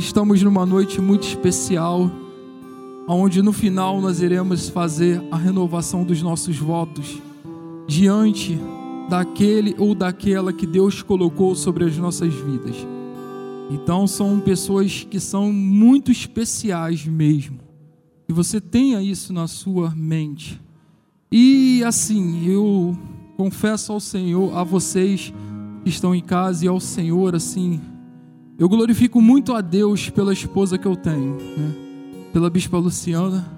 estamos numa noite muito especial, onde no final nós iremos fazer a renovação dos nossos votos diante daquele ou daquela que Deus colocou sobre as nossas vidas. Então são pessoas que são muito especiais mesmo. E você tenha isso na sua mente. E assim, eu confesso ao Senhor, a vocês que estão em casa e ao Senhor, assim, eu glorifico muito a Deus pela esposa que eu tenho, né? pela Bispa Luciana,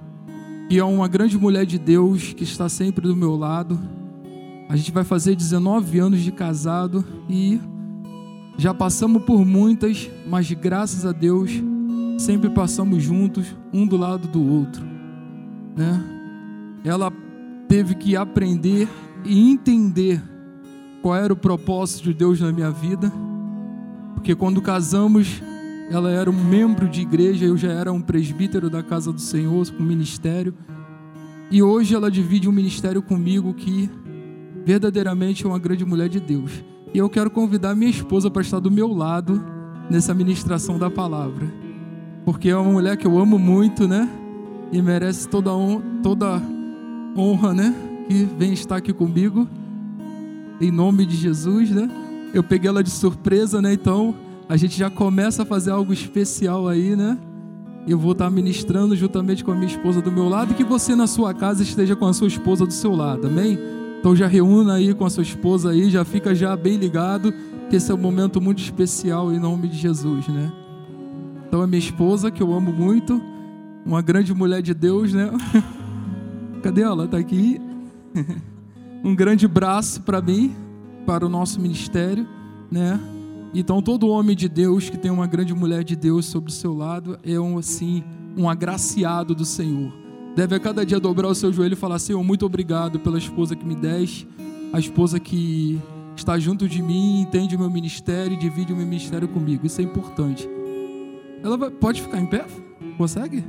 que é uma grande mulher de Deus que está sempre do meu lado. A gente vai fazer 19 anos de casado e já passamos por muitas, mas graças a Deus sempre passamos juntos, um do lado do outro, né? Ela teve que aprender e entender qual era o propósito de Deus na minha vida porque quando casamos, ela era um membro de igreja, eu já era um presbítero da casa do Senhor, com ministério. E hoje ela divide um ministério comigo que verdadeiramente é uma grande mulher de Deus. E eu quero convidar minha esposa para estar do meu lado nessa ministração da palavra. Porque é uma mulher que eu amo muito, né? E merece toda, honra, toda honra, né? Que vem estar aqui comigo. Em nome de Jesus, né? Eu peguei ela de surpresa, né? Então a gente já começa a fazer algo especial aí, né? Eu vou estar ministrando juntamente com a minha esposa do meu lado e que você na sua casa esteja com a sua esposa do seu lado, amém? Então já reúna aí com a sua esposa aí, já fica já bem ligado, que esse é um momento muito especial em nome de Jesus, né? Então a minha esposa, que eu amo muito, uma grande mulher de Deus, né? Cadê ela? Tá aqui. um grande braço para mim, para o nosso ministério, né? Então todo homem de Deus que tem uma grande mulher de Deus sobre o seu lado é um assim, um agraciado do Senhor. Deve a cada dia dobrar o seu joelho e falar: Senhor, muito obrigado pela esposa que me deste, a esposa que está junto de mim, entende o meu ministério e divide o meu ministério comigo. Isso é importante. Ela vai, pode ficar em pé? Consegue?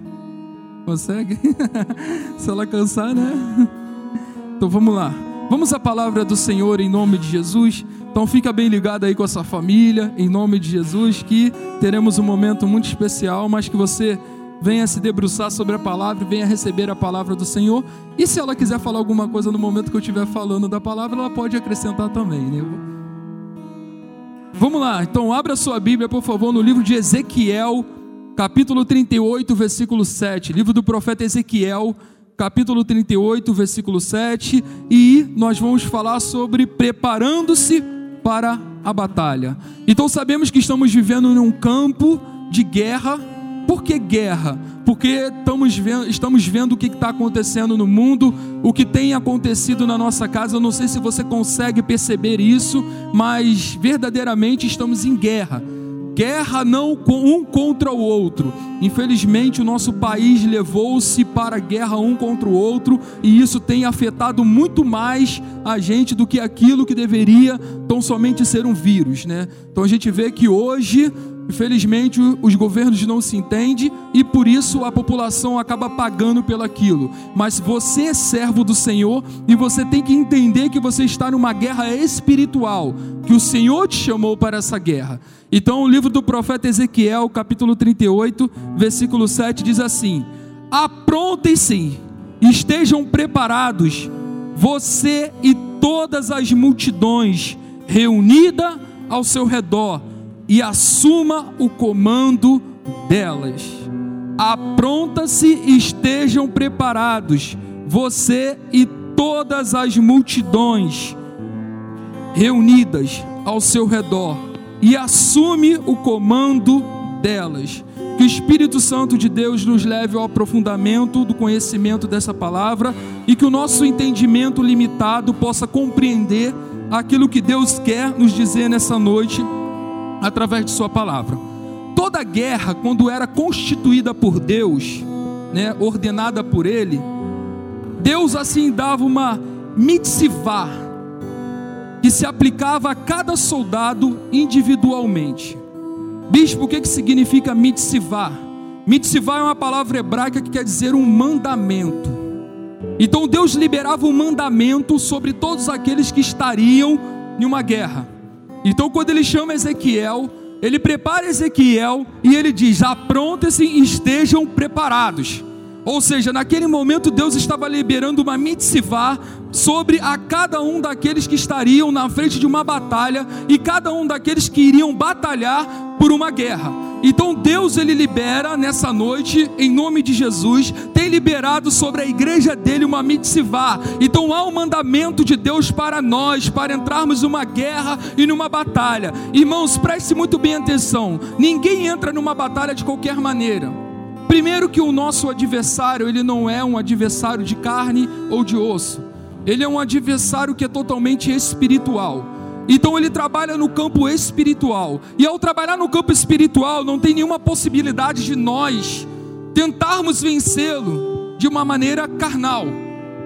Consegue? Se ela cansar, né? Então vamos lá. Vamos à palavra do Senhor em nome de Jesus. Então fica bem ligado aí com a sua família, em nome de Jesus, que teremos um momento muito especial, mas que você venha se debruçar sobre a palavra venha receber a palavra do Senhor. E se ela quiser falar alguma coisa no momento que eu estiver falando da palavra, ela pode acrescentar também, né? Vamos lá, então abra sua Bíblia, por favor, no livro de Ezequiel, capítulo 38, versículo 7. Livro do profeta Ezequiel, capítulo 38, versículo 7, e nós vamos falar sobre preparando-se para a batalha. Então sabemos que estamos vivendo num campo de guerra. Por que guerra? Porque estamos vendo, estamos vendo o que está acontecendo no mundo, o que tem acontecido na nossa casa. Eu não sei se você consegue perceber isso, mas verdadeiramente estamos em guerra guerra não um contra o outro. Infelizmente, o nosso país levou-se para a guerra um contra o outro, e isso tem afetado muito mais a gente do que aquilo que deveria tão somente ser um vírus, né? Então a gente vê que hoje Infelizmente, os governos não se entendem e por isso a população acaba pagando pelaquilo. Mas você é servo do Senhor e você tem que entender que você está numa guerra espiritual, que o Senhor te chamou para essa guerra. Então, o livro do profeta Ezequiel, capítulo 38, versículo 7 diz assim: Aprontem-se, estejam preparados, você e todas as multidões reunida ao seu redor e assuma o comando delas. Apronta-se e estejam preparados, você e todas as multidões reunidas ao seu redor, e assume o comando delas. Que o Espírito Santo de Deus nos leve ao aprofundamento do conhecimento dessa palavra e que o nosso entendimento limitado possa compreender aquilo que Deus quer nos dizer nessa noite através de Sua palavra. Toda guerra, quando era constituída por Deus, né, ordenada por Ele, Deus assim dava uma mitzvah que se aplicava a cada soldado individualmente. Bispo, o que, que significa mitzvah? Mitzvah é uma palavra hebraica que quer dizer um mandamento. Então Deus liberava um mandamento sobre todos aqueles que estariam em uma guerra. Então, quando ele chama Ezequiel, ele prepara Ezequiel e ele diz: aprontem-se e estejam preparados. Ou seja, naquele momento Deus estava liberando uma mitzvah sobre a cada um daqueles que estariam na frente de uma batalha e cada um daqueles que iriam batalhar por uma guerra. Então Deus ele libera nessa noite, em nome de Jesus, tem liberado sobre a igreja dele uma mitzvah. Então há um mandamento de Deus para nós, para entrarmos numa guerra e numa batalha. Irmãos, preste muito bem atenção. Ninguém entra numa batalha de qualquer maneira. Primeiro que o nosso adversário, ele não é um adversário de carne ou de osso. Ele é um adversário que é totalmente espiritual. Então ele trabalha no campo espiritual. E ao trabalhar no campo espiritual, não tem nenhuma possibilidade de nós tentarmos vencê-lo de uma maneira carnal.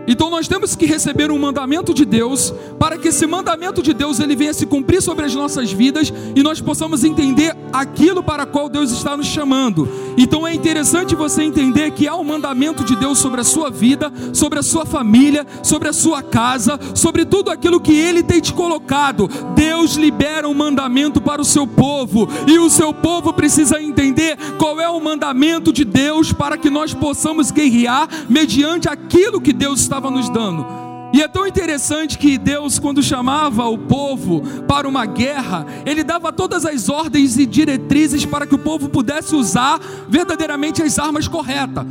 Então nós temos que receber um mandamento de Deus, para que esse mandamento de Deus ele venha se cumprir sobre as nossas vidas e nós possamos entender aquilo para qual Deus está nos chamando. Então é interessante você entender que há um mandamento de Deus sobre a sua vida, sobre a sua família, sobre a sua casa, sobre tudo aquilo que ele tem te colocado. Deus libera um mandamento para o seu povo, e o seu povo precisa entender qual é o mandamento de Deus para que nós possamos guerrear mediante aquilo que Deus está estava nos dando. E é tão interessante que Deus, quando chamava o povo para uma guerra, Ele dava todas as ordens e diretrizes para que o povo pudesse usar verdadeiramente as armas corretas.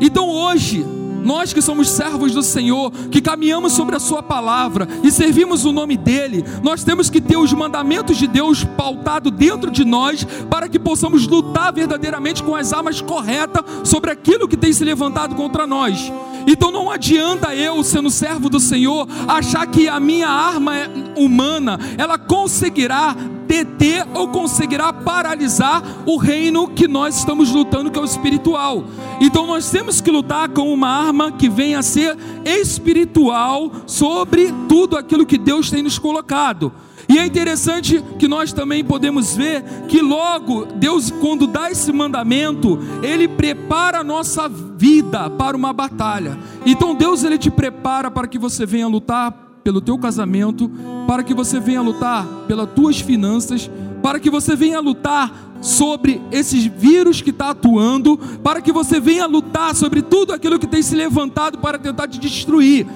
Então hoje, nós que somos servos do Senhor, que caminhamos sobre a Sua palavra e servimos o nome dEle, nós temos que ter os mandamentos de Deus pautado dentro de nós, para que possamos lutar verdadeiramente com as armas corretas sobre aquilo que tem se levantado contra nós. Então não adianta eu, sendo servo do Senhor, achar que a minha arma é humana, ela conseguirá deter ou conseguirá paralisar o reino que nós estamos lutando, que é o espiritual. Então nós temos que lutar com uma arma que venha a ser espiritual sobre tudo aquilo que Deus tem nos colocado. E é interessante que nós também podemos ver que logo Deus, quando dá esse mandamento, Ele prepara a nossa vida para uma batalha. Então Deus ele te prepara para que você venha lutar pelo teu casamento, para que você venha lutar pelas tuas finanças, para que você venha lutar sobre esses vírus que está atuando, para que você venha lutar sobre tudo aquilo que tem se levantado para tentar te destruir.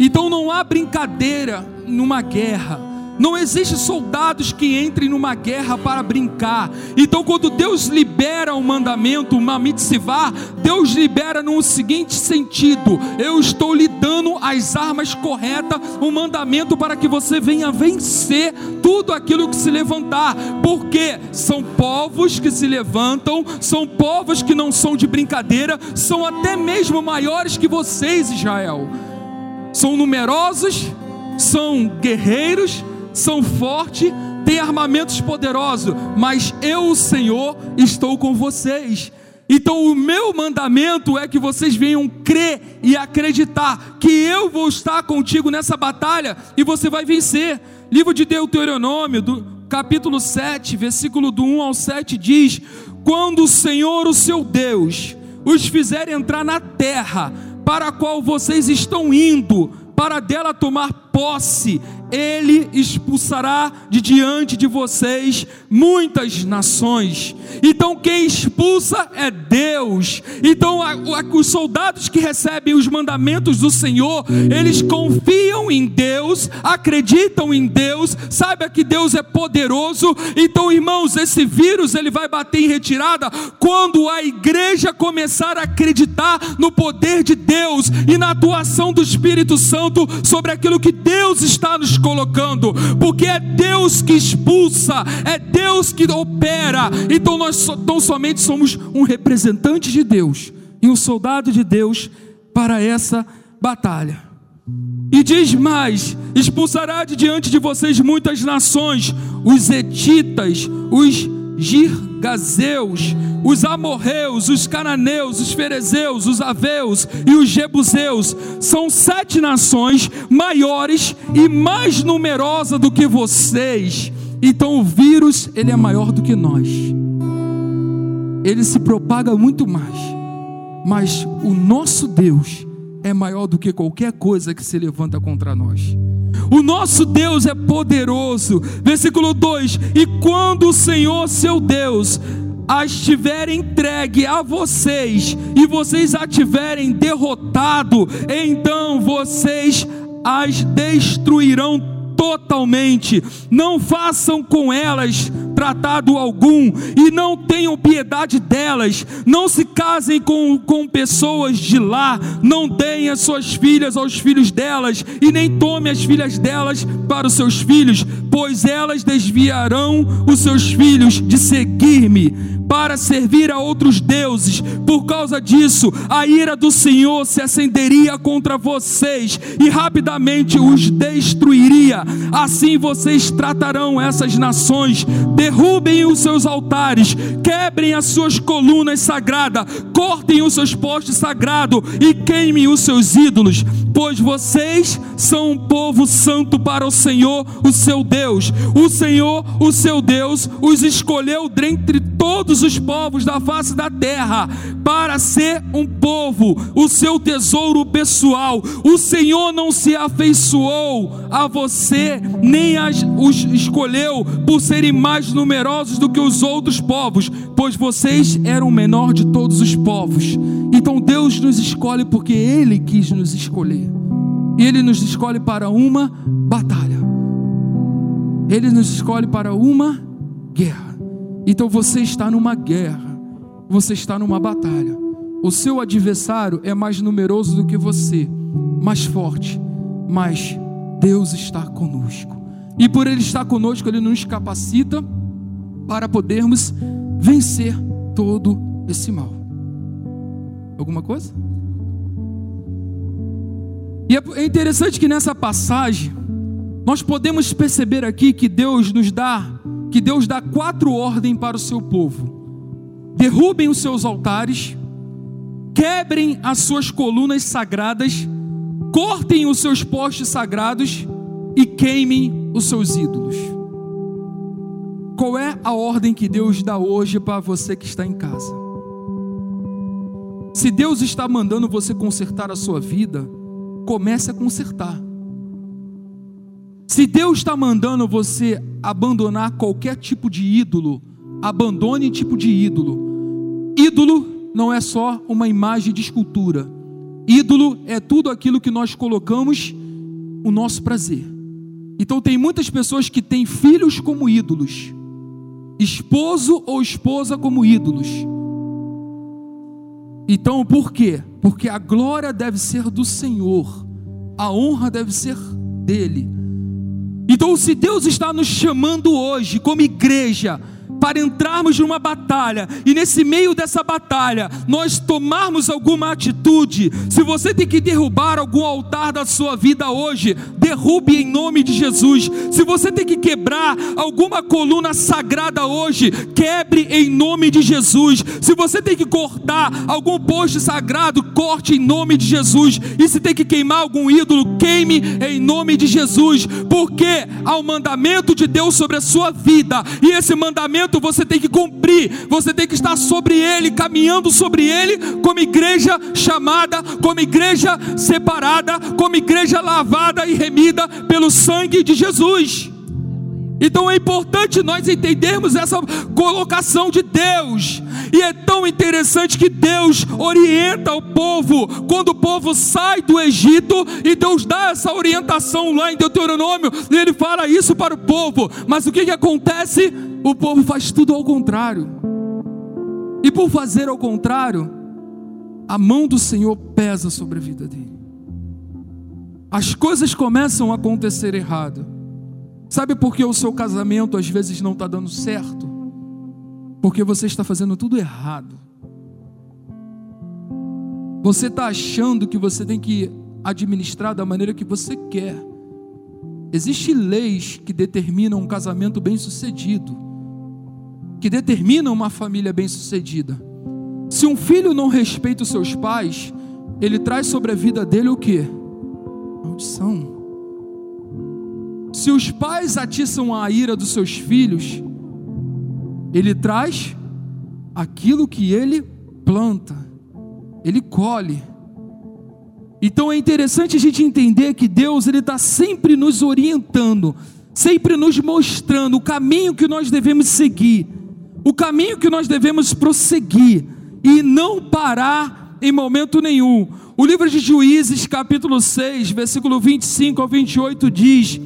Então não há brincadeira numa guerra. Não existe soldados que entrem numa guerra para brincar. Então, quando Deus libera um mandamento, uma mitzvah, Deus libera no seguinte sentido: eu estou lhe dando as armas corretas, um mandamento para que você venha vencer tudo aquilo que se levantar. Porque são povos que se levantam, são povos que não são de brincadeira, são até mesmo maiores que vocês, Israel. São numerosos, são guerreiros são fortes, têm armamentos poderosos, mas eu, o Senhor, estou com vocês. Então, o meu mandamento é que vocês venham crer e acreditar que eu vou estar contigo nessa batalha e você vai vencer. Livro de Deuteronômio, do capítulo 7, versículo do 1 ao 7 diz: Quando o Senhor, o seu Deus, os fizer entrar na terra para a qual vocês estão indo, para dela tomar posse, ele expulsará de diante de vocês muitas nações. Então quem expulsa é Deus. Então a, a, os soldados que recebem os mandamentos do Senhor, eles confiam em Deus, acreditam em Deus, sabe que Deus é poderoso. Então, irmãos, esse vírus ele vai bater em retirada quando a igreja começar a acreditar no poder de Deus e na atuação do Espírito Santo sobre aquilo que Deus está nos colocando, porque é Deus que expulsa, é Deus que opera. Então nós tão somente somos um representante de Deus e um soldado de Deus para essa batalha. E diz mais: expulsará de diante de vocês muitas nações, os etitas, os girgazeus, os amorreus, os cananeus, os ferezeus, os aveus e os jebuseus. São sete nações maiores e mais numerosas do que vocês. Então o vírus, ele é maior do que nós. Ele se propaga muito mais. Mas o nosso Deus é maior do que qualquer coisa que se levanta contra nós. O nosso Deus é poderoso. Versículo 2: E quando o Senhor, seu Deus, as tiver entregue a vocês e vocês a tiverem derrotado, então vocês as destruirão totalmente. Não façam com elas tratado algum e não tenham piedade delas. Não se casem com, com pessoas de lá. Não deem as suas filhas aos filhos delas e nem tome as filhas delas para os seus filhos, pois elas desviarão os seus filhos de seguir-me para servir a outros deuses. Por causa disso, a ira do Senhor se acenderia contra vocês e rapidamente os destruiria. Assim vocês tratarão essas nações, derrubem os seus altares, quebrem as suas colunas sagradas, cortem os seus postes sagrados e queimem os seus ídolos, pois vocês são um povo santo para o Senhor, o seu Deus. O Senhor, o seu Deus, os escolheu dentre todos os povos da face da terra para ser um povo, o seu tesouro pessoal. O Senhor não se afeiçoou a você, nem as, os escolheu por serem mais numerosos do que os outros povos, pois vocês eram o menor de todos os povos. Então Deus nos escolhe porque Ele quis nos escolher. E Ele nos escolhe para uma batalha. Ele nos escolhe para uma guerra. Então você está numa guerra, você está numa batalha. O seu adversário é mais numeroso do que você, mais forte, mas Deus está conosco. E por Ele estar conosco, Ele nos capacita para podermos vencer todo esse mal. Alguma coisa? E é interessante que nessa passagem, nós podemos perceber aqui que Deus nos dá que Deus dá quatro ordens para o seu povo: derrubem os seus altares, quebrem as suas colunas sagradas, cortem os seus postes sagrados e queimem os seus ídolos. Qual é a ordem que Deus dá hoje para você que está em casa? Se Deus está mandando você consertar a sua vida, comece a consertar. Se Deus está mandando você abandonar qualquer tipo de ídolo, abandone tipo de ídolo. Ídolo não é só uma imagem de escultura. Ídolo é tudo aquilo que nós colocamos o nosso prazer. Então tem muitas pessoas que têm filhos como ídolos, esposo ou esposa como ídolos. Então por quê? Porque a glória deve ser do Senhor, a honra deve ser dele. Então, se Deus está nos chamando hoje, como igreja, para entrarmos numa batalha e nesse meio dessa batalha nós tomarmos alguma atitude. Se você tem que derrubar algum altar da sua vida hoje, derrube em nome de Jesus. Se você tem que quebrar alguma coluna sagrada hoje, quebre em nome de Jesus. Se você tem que cortar algum poste sagrado, corte em nome de Jesus. E se tem que queimar algum ídolo, queime em nome de Jesus, porque há um mandamento de Deus sobre a sua vida, e esse mandamento você tem que cumprir, você tem que estar sobre ele, caminhando sobre ele, como igreja chamada, como igreja separada, como igreja lavada e remida pelo sangue de Jesus. Então é importante nós entendermos essa colocação de Deus. E é tão interessante que Deus orienta o povo quando o povo sai do Egito e Deus dá essa orientação lá em Deuteronômio, e ele fala isso para o povo. Mas o que, que acontece? O povo faz tudo ao contrário. E por fazer ao contrário, a mão do Senhor pesa sobre a vida dele. As coisas começam a acontecer errado. Sabe por que o seu casamento às vezes não está dando certo? Porque você está fazendo tudo errado. Você está achando que você tem que administrar da maneira que você quer. Existem leis que determinam um casamento bem-sucedido, que determinam uma família bem-sucedida. Se um filho não respeita os seus pais, ele traz sobre a vida dele o que? Maldição. Se os pais atiçam a ira dos seus filhos, ele traz aquilo que ele planta, ele colhe. Então é interessante a gente entender que Deus ele está sempre nos orientando, sempre nos mostrando o caminho que nós devemos seguir, o caminho que nós devemos prosseguir e não parar em momento nenhum. O livro de Juízes, capítulo 6, versículo 25 ao 28 diz: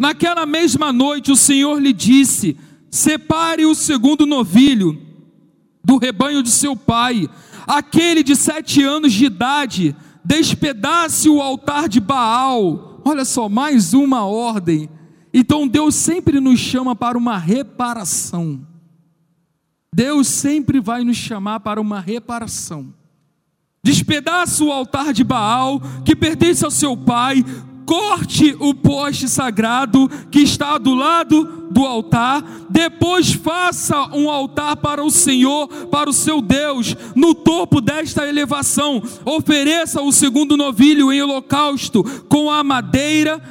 Naquela mesma noite o Senhor lhe disse: Separe o segundo novilho do rebanho de seu pai, aquele de sete anos de idade despedace o altar de Baal. Olha só, mais uma ordem. Então Deus sempre nos chama para uma reparação. Deus sempre vai nos chamar para uma reparação. Despedaça o altar de Baal, que pertence ao seu pai, corte o poste sagrado que está do lado do altar, depois faça um altar para o Senhor, para o seu Deus, no topo desta elevação, ofereça o segundo novilho em holocausto com a madeira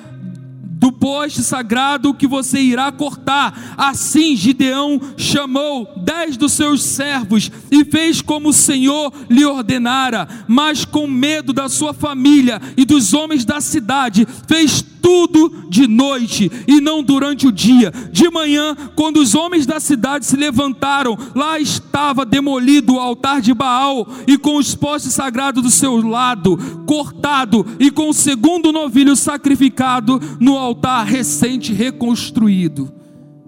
do poste sagrado que você irá cortar. Assim Gideão chamou dez dos seus servos e fez como o Senhor lhe ordenara, mas com medo da sua família e dos homens da cidade, fez tudo de noite e não durante o dia. De manhã, quando os homens da cidade se levantaram, lá estava demolido o altar de Baal e com os postes sagrados do seu lado, cortado e com o segundo novilho sacrificado no altar recente reconstruído.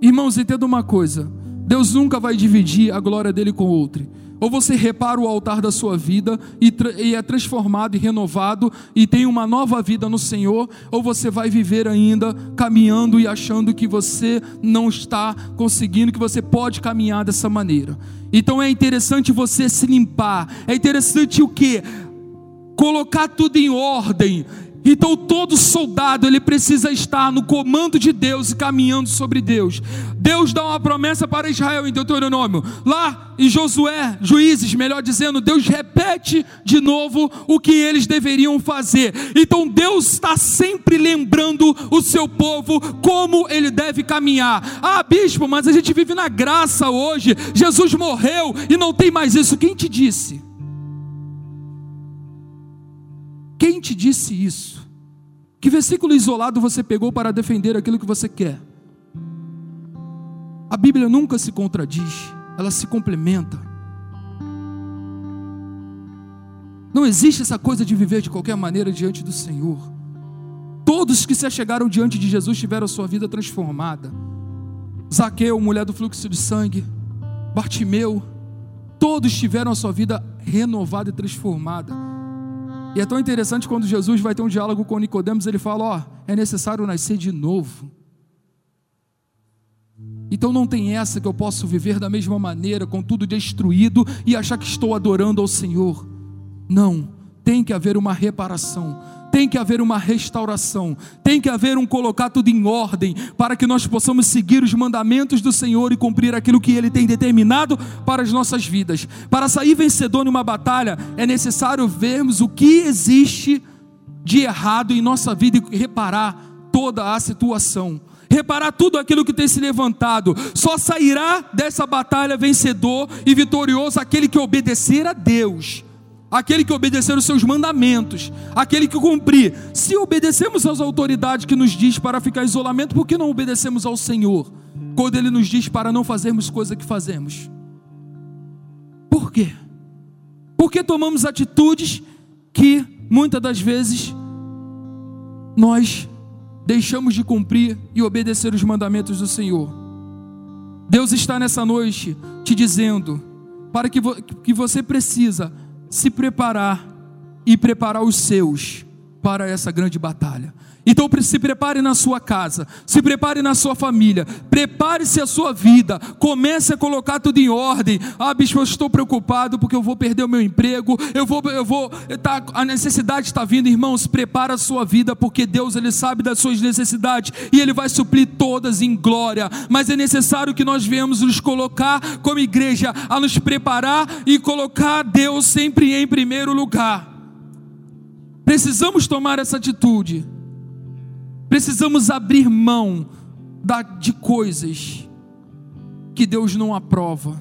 Irmãos, entenda uma coisa: Deus nunca vai dividir a glória dele com outro. Ou você repara o altar da sua vida e, e, é transformado e renovado e tem uma nova vida no Senhor, ou você vai viver ainda caminhando e achando que você não está conseguindo, que você pode caminhar dessa maneira. Então é interessante você se limpar. É interessante o que? Colocar tudo em ordem então todo soldado ele precisa estar no comando de Deus e caminhando sobre Deus. Deus dá uma promessa para Israel em Deuteronômio. Lá em Josué, Juízes, melhor dizendo, Deus repete de novo o que eles deveriam fazer. Então Deus está sempre lembrando o seu povo como ele deve caminhar. Ah, bispo, mas a gente vive na graça hoje. Jesus morreu e não tem mais isso. Quem te disse? Quem te disse isso? Que versículo isolado você pegou para defender aquilo que você quer? A Bíblia nunca se contradiz, ela se complementa. Não existe essa coisa de viver de qualquer maneira diante do Senhor. Todos que se chegaram diante de Jesus tiveram a sua vida transformada. Zaqueu, mulher do fluxo de sangue, Bartimeu, todos tiveram a sua vida renovada e transformada. E é tão interessante quando Jesus vai ter um diálogo com Nicodemos, ele fala: ó, é necessário nascer de novo. Então não tem essa que eu posso viver da mesma maneira, com tudo destruído e achar que estou adorando ao Senhor. Não, tem que haver uma reparação tem que haver uma restauração, tem que haver um colocar tudo em ordem, para que nós possamos seguir os mandamentos do Senhor e cumprir aquilo que Ele tem determinado para as nossas vidas. Para sair vencedor numa batalha, é necessário vermos o que existe de errado em nossa vida e reparar toda a situação reparar tudo aquilo que tem se levantado. Só sairá dessa batalha vencedor e vitorioso aquele que obedecer a Deus aquele que obedecer os seus mandamentos, aquele que cumprir. Se obedecemos às autoridades que nos diz para ficar em isolamento, por que não obedecemos ao Senhor quando Ele nos diz para não fazermos coisa que fazemos? Por quê? Porque tomamos atitudes que muitas das vezes nós deixamos de cumprir e obedecer os mandamentos do Senhor. Deus está nessa noite te dizendo para que, vo que você precisa se preparar e preparar os seus para essa grande batalha. Então se prepare na sua casa, se prepare na sua família, prepare-se a sua vida, comece a colocar tudo em ordem. Ah, bispo, eu estou preocupado porque eu vou perder o meu emprego, eu vou, eu vou, tá, a necessidade está vindo, irmãos, prepara a sua vida, porque Deus ele sabe das suas necessidades e Ele vai suprir todas em glória. Mas é necessário que nós venhamos nos colocar como igreja a nos preparar e colocar Deus sempre em primeiro lugar. Precisamos tomar essa atitude. Precisamos abrir mão de coisas que Deus não aprova.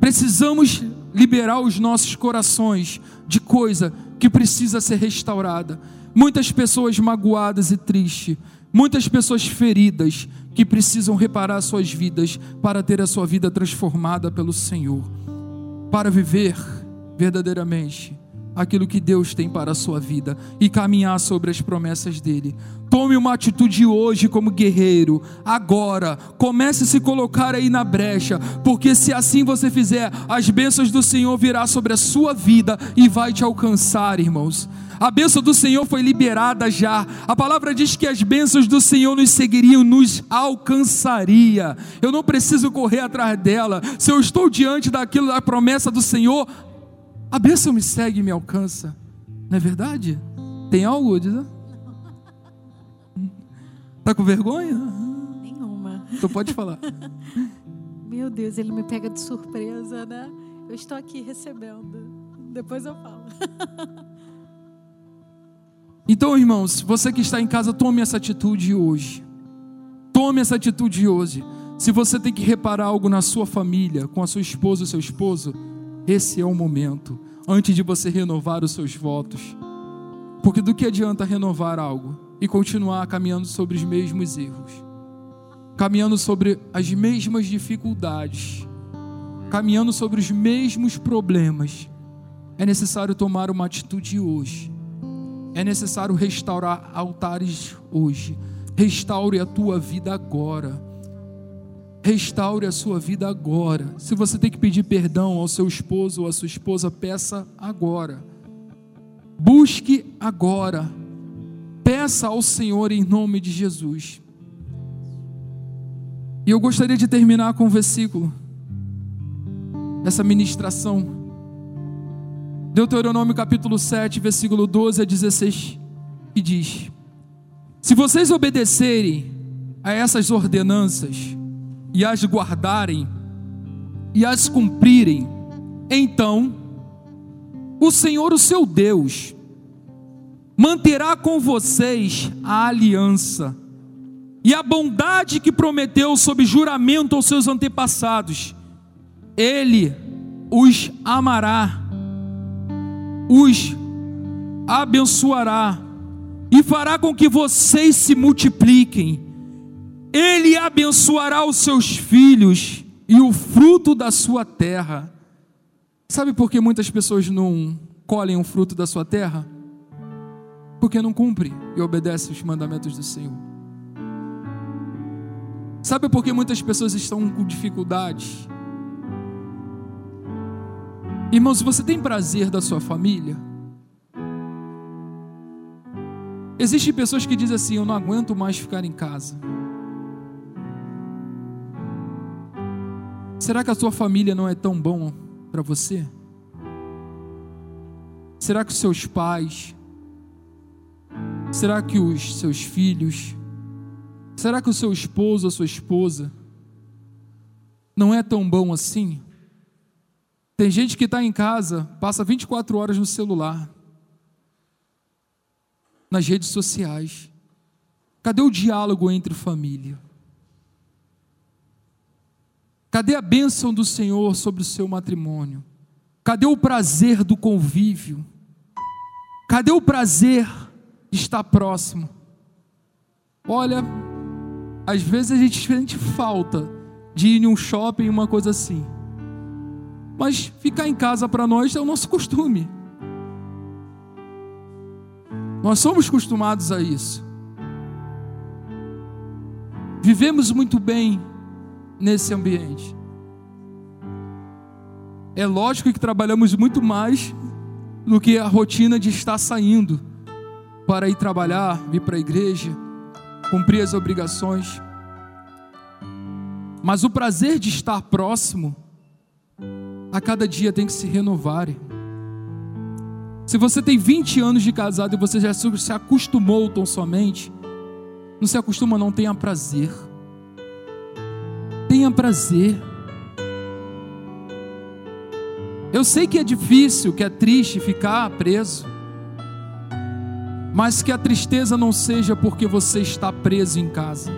Precisamos liberar os nossos corações de coisa que precisa ser restaurada, muitas pessoas magoadas e tristes, muitas pessoas feridas que precisam reparar suas vidas para ter a sua vida transformada pelo Senhor, para viver verdadeiramente aquilo que Deus tem para a sua vida e caminhar sobre as promessas dele. Tome uma atitude hoje como guerreiro, agora. Comece a se colocar aí na brecha, porque se assim você fizer, as bênçãos do Senhor virá sobre a sua vida e vai te alcançar, irmãos. A bênção do Senhor foi liberada já. A palavra diz que as bênçãos do Senhor nos seguiriam, nos alcançaria. Eu não preciso correr atrás dela. Se eu estou diante daquilo da promessa do Senhor, a bênção me segue e me alcança. Não é verdade? Tem algo a dizer? Tá com vergonha? Nenhuma. Então pode falar. Meu Deus, ele me pega de surpresa, né? Eu estou aqui recebendo. Depois eu falo. Então, irmãos, você que está em casa, tome essa atitude hoje. Tome essa atitude hoje. Se você tem que reparar algo na sua família, com a sua esposa ou seu esposo, esse é o momento, antes de você renovar os seus votos. Porque do que adianta renovar algo e continuar caminhando sobre os mesmos erros, caminhando sobre as mesmas dificuldades, caminhando sobre os mesmos problemas? É necessário tomar uma atitude hoje. É necessário restaurar altares hoje. Restaure a tua vida agora Restaure a sua vida agora. Se você tem que pedir perdão ao seu esposo ou à sua esposa, peça agora. Busque agora. Peça ao Senhor em nome de Jesus. E eu gostaria de terminar com um versículo. Essa ministração. Deuteronômio capítulo 7, versículo 12 a 16, que diz: Se vocês obedecerem a essas ordenanças, e as guardarem e as cumprirem, então o Senhor, o seu Deus, manterá com vocês a aliança e a bondade que prometeu sob juramento aos seus antepassados. Ele os amará, os abençoará e fará com que vocês se multipliquem ele abençoará os seus filhos e o fruto da sua terra. Sabe por que muitas pessoas não colhem o fruto da sua terra? Porque não cumprem e obedecem os mandamentos do Senhor. Sabe por que muitas pessoas estão com dificuldades? Irmãos, você tem prazer da sua família? Existem pessoas que dizem assim: Eu não aguento mais ficar em casa. Será que a sua família não é tão bom para você? Será que os seus pais? Será que os seus filhos? Será que o seu esposo ou sua esposa não é tão bom assim? Tem gente que está em casa, passa 24 horas no celular, nas redes sociais. Cadê o diálogo entre família? Cadê a bênção do Senhor sobre o seu matrimônio? Cadê o prazer do convívio? Cadê o prazer de estar próximo? Olha, às vezes a gente sente falta de ir em um shopping, uma coisa assim. Mas ficar em casa para nós é o nosso costume. Nós somos acostumados a isso. Vivemos muito bem nesse ambiente. É lógico que trabalhamos muito mais do que a rotina de estar saindo para ir trabalhar, vir para a igreja, cumprir as obrigações. Mas o prazer de estar próximo, a cada dia tem que se renovar. Se você tem 20 anos de casado e você já se acostumou tão somente, não se acostuma, não tenha prazer tenha prazer. Eu sei que é difícil, que é triste ficar preso, mas que a tristeza não seja porque você está preso em casa,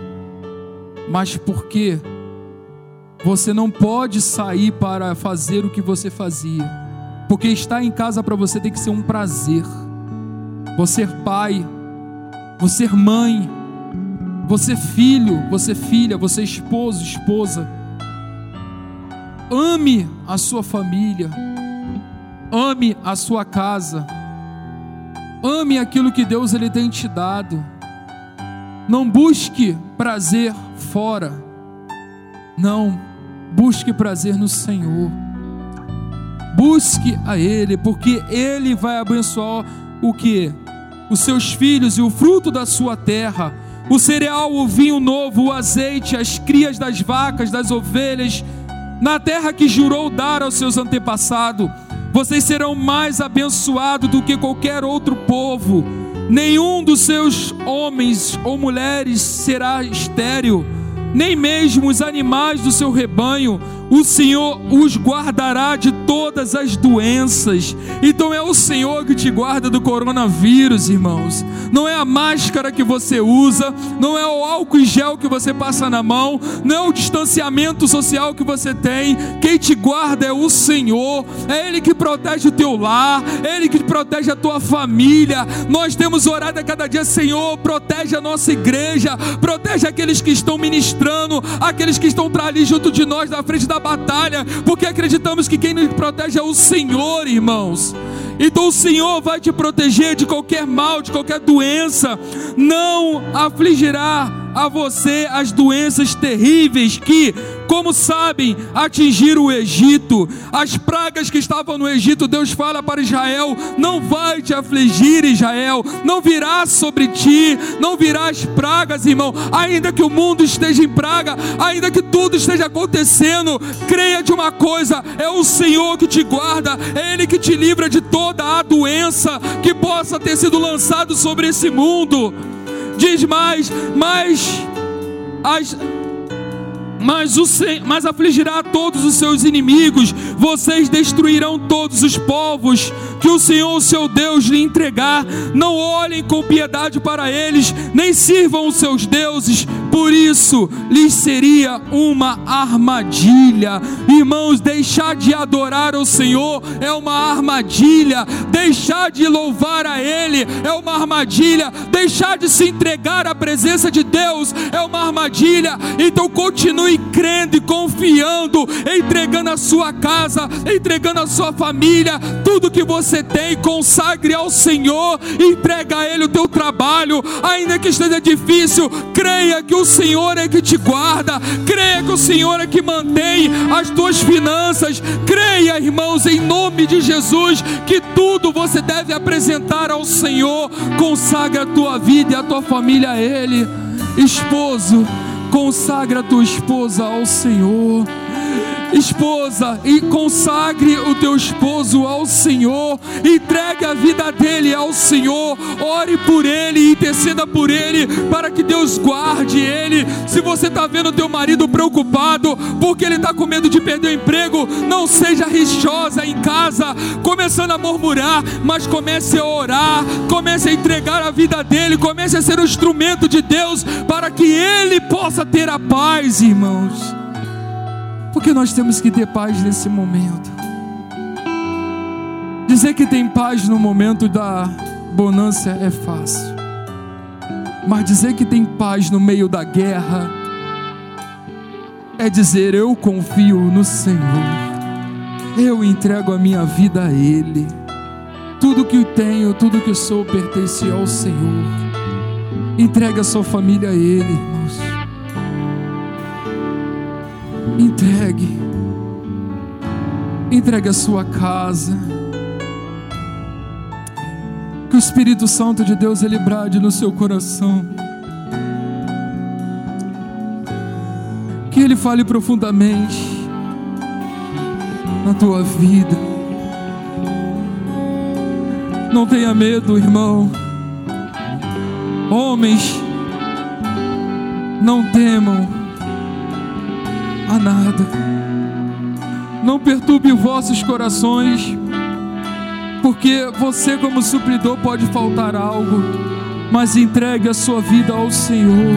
mas porque você não pode sair para fazer o que você fazia Porque estar em casa para você tem que ser um prazer. Você pai, você mãe, você filho, você filha, você esposo, esposa. Ame a sua família. Ame a sua casa. Ame aquilo que Deus ele tem te dado. Não busque prazer fora. Não, busque prazer no Senhor. Busque a Ele, porque Ele vai abençoar o que? Os seus filhos e o fruto da sua terra, o cereal, o vinho novo, o azeite, as crias das vacas, das ovelhas, na terra que jurou dar aos seus antepassados. Vocês serão mais abençoados do que qualquer outro povo. Nenhum dos seus homens ou mulheres será estéril, nem mesmo os animais do seu rebanho o Senhor os guardará de todas as doenças. Então é o Senhor que te guarda do coronavírus, irmãos. Não é a máscara que você usa, não é o álcool e gel que você passa na mão, não é o distanciamento social que você tem. Quem te guarda é o Senhor. É Ele que protege o teu lar, é Ele que protege a tua família. Nós temos orado a cada dia, Senhor, protege a nossa igreja, protege aqueles que estão ministrando, aqueles que estão para ali junto de nós, na frente da da batalha, porque acreditamos que quem nos protege é o Senhor, irmãos. Então o Senhor vai te proteger de qualquer mal, de qualquer doença, não afligirá a você as doenças terríveis que, como sabem, atingiram o Egito. As pragas que estavam no Egito, Deus fala para Israel: não vai te afligir, Israel, não virá sobre ti, não virá as pragas, irmão. Ainda que o mundo esteja em praga, ainda que tudo esteja acontecendo, creia de uma coisa: é o Senhor que te guarda, é Ele que te livra de toda a doença que possa ter sido lançado sobre esse mundo. Diz mais, mais as mas, o, mas afligirá todos os seus inimigos, vocês destruirão todos os povos que o Senhor, seu Deus, lhe entregar. Não olhem com piedade para eles, nem sirvam os seus deuses, por isso lhes seria uma armadilha. Irmãos, deixar de adorar o Senhor é uma armadilha, deixar de louvar a Ele é uma armadilha, deixar de se entregar à presença de Deus é uma armadilha. Então continue crendo e confiando, entregando a sua casa, entregando a sua família, tudo que você tem, consagre ao Senhor, entrega a Ele o teu trabalho, ainda que esteja difícil, creia que o Senhor é que te guarda, creia que o Senhor é que mantém as tuas finanças, creia, irmãos, em nome de Jesus, que tudo você deve apresentar ao Senhor, consagra a tua vida e a tua família a Ele, esposo consagra a tua esposa ao Senhor esposa, e consagre o teu esposo ao Senhor, entregue a vida dele ao Senhor, ore por ele, interceda por ele, para que Deus guarde ele. Se você está vendo teu marido preocupado, porque ele está com medo de perder o emprego, não seja rixosa em casa, começando a murmurar, mas comece a orar, comece a entregar a vida dele, comece a ser um instrumento de Deus, para que ele possa ter a paz, irmãos. Porque nós temos que ter paz nesse momento. Dizer que tem paz no momento da bonança é fácil. Mas dizer que tem paz no meio da guerra é dizer: Eu confio no Senhor, eu entrego a minha vida a Ele. Tudo que tenho, tudo que sou pertence ao Senhor. Entregue a sua família a Ele, irmãos. Entregue. Entregue a sua casa. Que o Espírito Santo de Deus ele brade no seu coração. Que ele fale profundamente na tua vida. Não tenha medo, irmão. Homens, não temam a nada. Não perturbe vossos corações, porque você, como supridor, pode faltar algo, mas entregue a sua vida ao Senhor,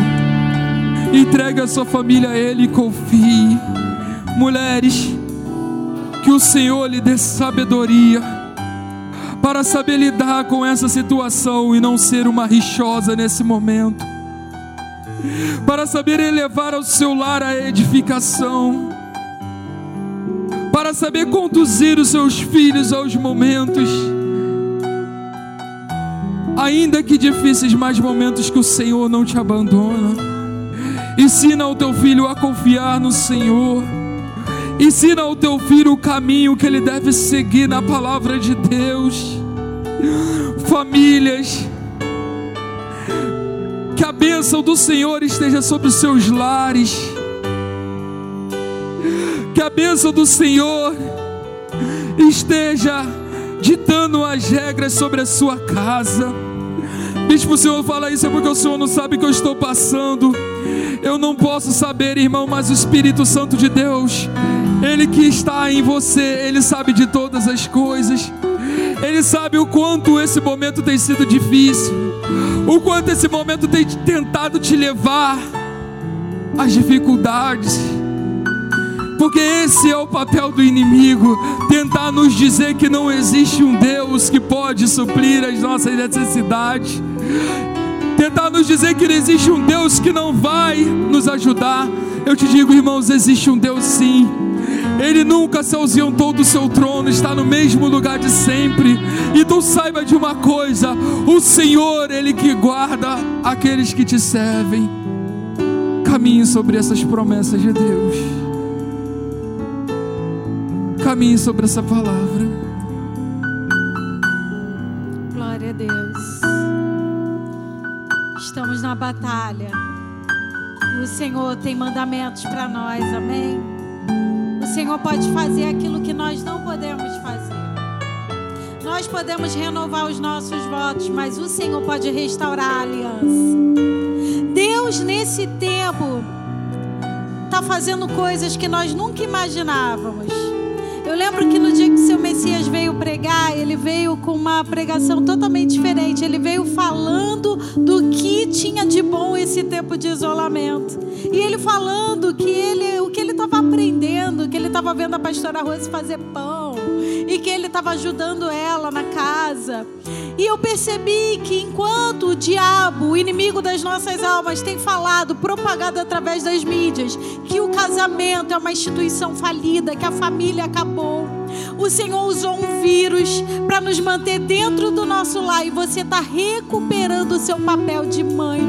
entregue a sua família a Ele e confie. Mulheres, Que o Senhor lhe dê sabedoria para saber lidar com essa situação e não ser uma rixosa nesse momento. Para saber elevar ao seu lar a edificação. Para saber conduzir os seus filhos aos momentos ainda que difíceis mais momentos que o Senhor não te abandona. Ensina ao teu filho a confiar no Senhor. Ensina ao teu filho o caminho que ele deve seguir na palavra de Deus. Famílias, que a bênção do Senhor esteja sobre os seus lares. Que a bênção do Senhor esteja ditando as regras sobre a sua casa. Bispo, o Senhor fala isso é porque o Senhor não sabe o que eu estou passando. Eu não posso saber, irmão, mas o Espírito Santo de Deus, Ele que está em você, Ele sabe de todas as coisas. Ele sabe o quanto esse momento tem sido difícil, o quanto esse momento tem tentado te levar às dificuldades. Porque esse é o papel do inimigo: tentar nos dizer que não existe um Deus que pode suprir as nossas necessidades, tentar nos dizer que não existe um Deus que não vai nos ajudar. Eu te digo, irmãos, existe um Deus sim. Ele nunca se ausentou do seu trono, está no mesmo lugar de sempre. Então saiba de uma coisa: o Senhor, Ele que guarda aqueles que te servem. Caminhe sobre essas promessas de Deus. Caminhe sobre essa palavra. Glória a Deus. Estamos na batalha. E o Senhor tem mandamentos para nós, amém? Senhor pode fazer aquilo que nós não podemos fazer. Nós podemos renovar os nossos votos, mas o Senhor pode restaurar a aliança. Deus, nesse tempo, está fazendo coisas que nós nunca imaginávamos. Eu lembro que no dia que o seu Messias veio pregar, ele veio com uma pregação totalmente diferente. Ele veio falando do que tinha de bom esse tempo de isolamento. E ele falando que ele, o que ele estava aprendendo, que ele estava vendo a pastora Rose fazer pão e que ele estava ajudando ela na casa. E eu percebi que enquanto o diabo, o inimigo das nossas almas, tem falado, propagado através das mídias, que o casamento é uma instituição falida, que a família acabou. O Senhor usou um vírus para nos manter dentro do nosso lar e você está recuperando o seu papel de mãe,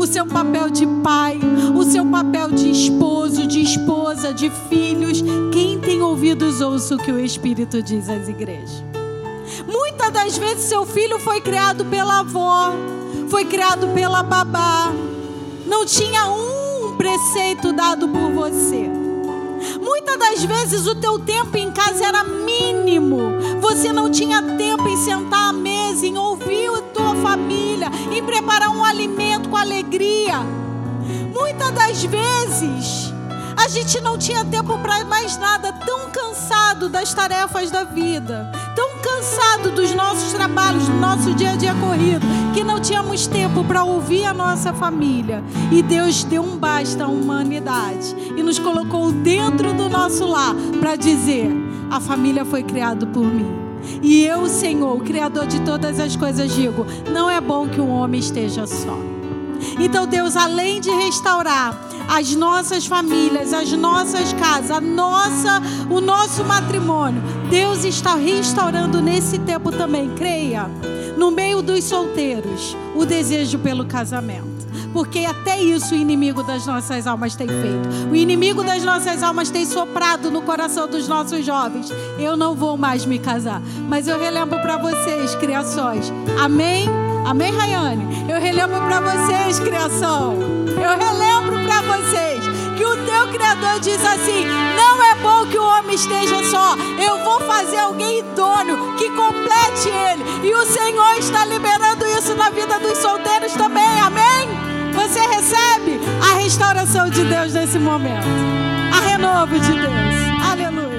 o seu papel de pai, o seu papel de esposo, de esposa, de filhos. Quem tem ouvidos, ouça o que o Espírito diz às igrejas. Muitas das vezes seu filho foi criado pela avó, foi criado pela babá. Não tinha um preceito dado por você. Muitas das vezes o teu tempo em casa era mínimo. Você não tinha tempo em sentar à mesa, em ouvir a tua família, em preparar um alimento com alegria. Muitas das vezes a gente não tinha tempo para mais nada, tão cansado das tarefas da vida, tão cansado dos nossos trabalhos, do nosso dia a dia corrido, que não tínhamos tempo para ouvir a nossa família. E Deus deu um basta à humanidade e nos colocou dentro do nosso lar para dizer: a família foi criada por mim. E eu, Senhor, o Criador de todas as coisas, digo: não é bom que um homem esteja só. Então, Deus, além de restaurar as nossas famílias, as nossas casas, nossa, o nosso matrimônio, Deus está restaurando nesse tempo também, creia, no meio dos solteiros, o desejo pelo casamento. Porque até isso o inimigo das nossas almas tem feito. O inimigo das nossas almas tem soprado no coração dos nossos jovens. Eu não vou mais me casar. Mas eu relembro para vocês, criações. Amém? Amém, Rayane? Eu relembro para vocês, criação. Eu relembro para vocês que o teu Criador diz assim: não é bom que o homem esteja só. Eu vou fazer alguém idôneo que complete ele. E o Senhor está liberando isso na vida dos solteiros também. Amém? Você recebe a restauração de Deus nesse momento. A renovo de Deus. Aleluia.